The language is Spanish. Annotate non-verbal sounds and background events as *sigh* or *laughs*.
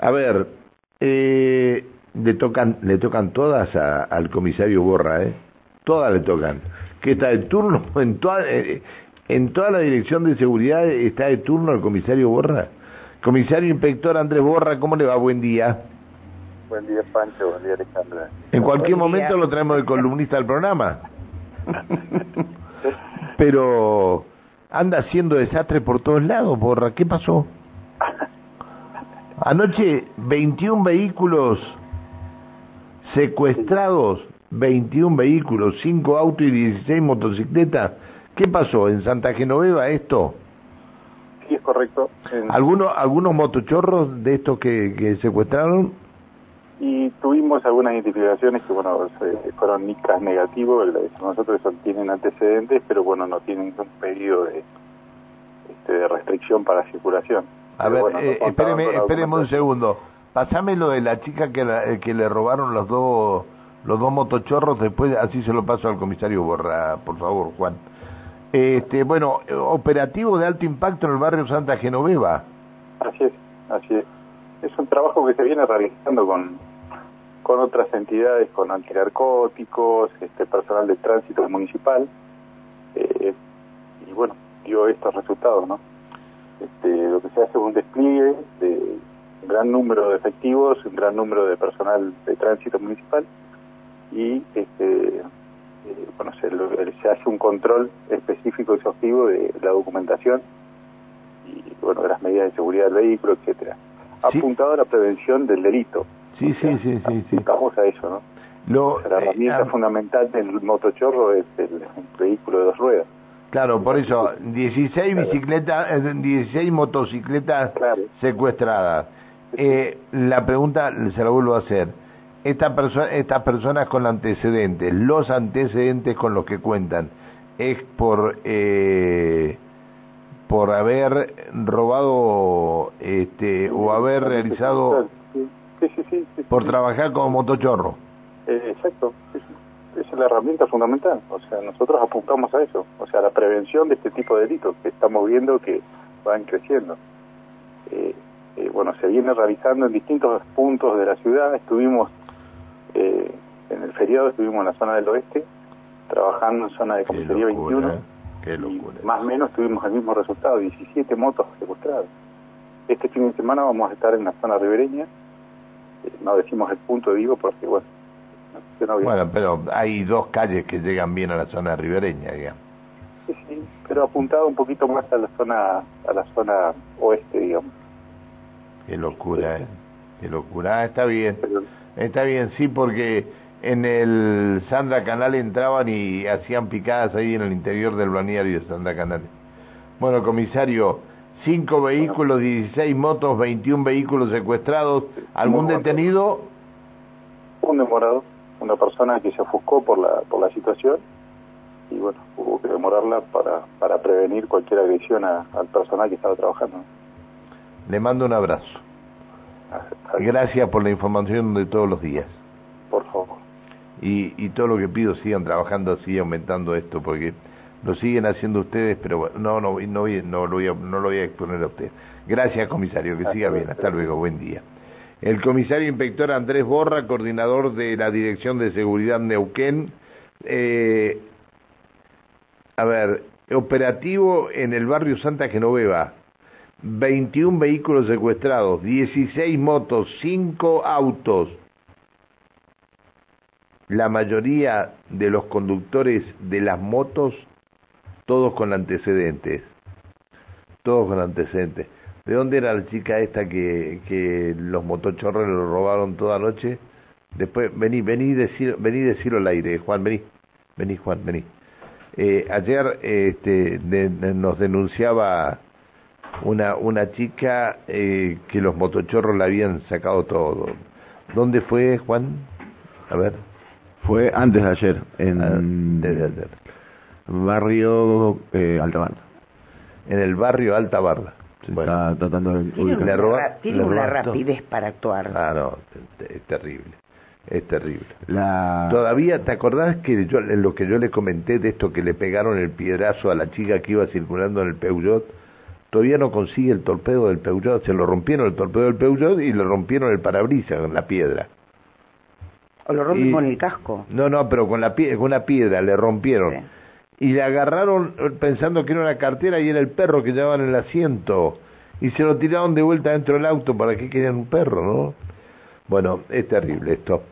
A ver, eh, le tocan le tocan todas al comisario Borra, ¿eh? Todas le tocan. Que está de turno *laughs* en toda eh, en toda la dirección de seguridad está de turno el comisario Borra. Comisario inspector Andrés Borra, ¿cómo le va? Buen día. Buen día, Pancho. Buen día, Alejandra. En cualquier momento lo traemos de columnista al programa. *laughs* Pero anda haciendo desastre por todos lados, Borra. ¿Qué pasó? Anoche 21 vehículos secuestrados, 21 vehículos, 5 autos y 16 motocicletas. ¿Qué pasó? ¿En Santa Genoveva esto? Sí, es correcto. ¿Algunos, ¿Algunos motochorros de estos que, que secuestraron? Y tuvimos algunas identificaciones que, bueno, fueron NICAS negativos, nosotros tienen antecedentes, pero bueno, no tienen un pedido de, este, de restricción para circulación. A ver, eh, espéreme, espéreme un segundo. Pasame lo de la chica que, eh, que le robaron los dos los dos motochorros, después así se lo paso al comisario Borra, por favor, Juan. Este, bueno, operativo de alto impacto en el barrio Santa Genoveva. Así es, así es. Es un trabajo que se viene realizando con, con otras entidades, con antinarcóticos, este, personal de tránsito municipal, eh, y bueno, dio estos resultados, ¿no? Este, lo que se hace es un despliegue de un gran número de efectivos, un gran número de personal de tránsito municipal y este, eh, bueno, se, se, hace un control específico y exhaustivo de la documentación y bueno, de las medidas de seguridad del vehículo, etcétera. Apuntado a la prevención del delito. Sí, sí, sí, sí, sí. A eso, ¿no? Lo, la herramienta eh, fundamental del motochorro es el vehículo de dos ruedas. Claro, por eso, 16 bicicletas, 16 motocicletas secuestradas. Eh, la pregunta se la vuelvo a hacer. Esta estas personas con antecedentes, los antecedentes con los que cuentan, es por eh, por haber robado este o haber realizado por trabajar como motochorro. Eh, exacto esa es la herramienta fundamental. O sea, nosotros apuntamos a eso, o sea, a la prevención de este tipo de delitos que estamos viendo que van creciendo. Eh, eh, bueno, se viene realizando en distintos puntos de la ciudad. Estuvimos eh, en el feriado, estuvimos en la zona del oeste, trabajando en zona de comisaría 21. Qué locura. más o menos tuvimos el mismo resultado, 17 motos secuestradas. Este fin de semana vamos a estar en la zona ribereña. no decimos el punto, digo, porque bueno, bueno, pero hay dos calles que llegan bien a la zona ribereña, digamos. Sí, sí, pero apuntado un poquito más a la zona a la zona oeste, digamos. Qué locura, ¿eh? Qué locura. Ah, está bien. Está bien, sí, porque en el Sandra Canal entraban y hacían picadas ahí en el interior del balneario de Sandra Canal. Bueno, comisario, cinco vehículos, 16 motos, 21 vehículos secuestrados. ¿Algún detenido? Un demorado una persona que se ofuscó por la, por la situación y bueno, hubo que demorarla para, para prevenir cualquier agresión al personal que estaba trabajando. Le mando un abrazo. Gracias por la información de todos los días. Por favor. Y, y todo lo que pido sigan trabajando así, aumentando esto, porque lo siguen haciendo ustedes, pero bueno, no, no, no, no, lo, voy a, no lo voy a exponer a usted. Gracias, comisario, que siga bien. Hasta luego, buen día el comisario inspector Andrés Borra, coordinador de la Dirección de Seguridad Neuquén. Eh, a ver, operativo en el barrio Santa Genoveva. 21 vehículos secuestrados, 16 motos, 5 autos. La mayoría de los conductores de las motos, todos con antecedentes. Todos con antecedentes. ¿De dónde era la chica esta que, que los motochorros le robaron toda noche? Después, vení, vení, decir, vení decirlo al aire, Juan, vení, vení, Juan, vení. Eh, ayer este, nos denunciaba una, una chica eh, que los motochorros le habían sacado todo. ¿Dónde fue, Juan? A ver. Fue antes de ayer, en ah, ayer. barrio eh, Alta Barra. En el barrio Está tratando de tiene una, rapidez para actuar. Ah, no, es terrible. Es terrible. La... Todavía, ¿te acordás que yo, lo que yo le comenté de esto que le pegaron el piedrazo a la chica que iba circulando en el Peugeot? todavía no consigue el torpedo del Peugeot, se lo rompieron el torpedo del Peugeot y le rompieron el parabrisas con la piedra. ¿O lo rompen con el casco? No, no, pero con, la con una piedra le rompieron. Y le agarraron eh, pensando que era una cartera y era el perro que llevaban en el asiento. Y se lo tiraron de vuelta dentro del auto. ¿Para qué querían un perro, no? Bueno, es terrible esto.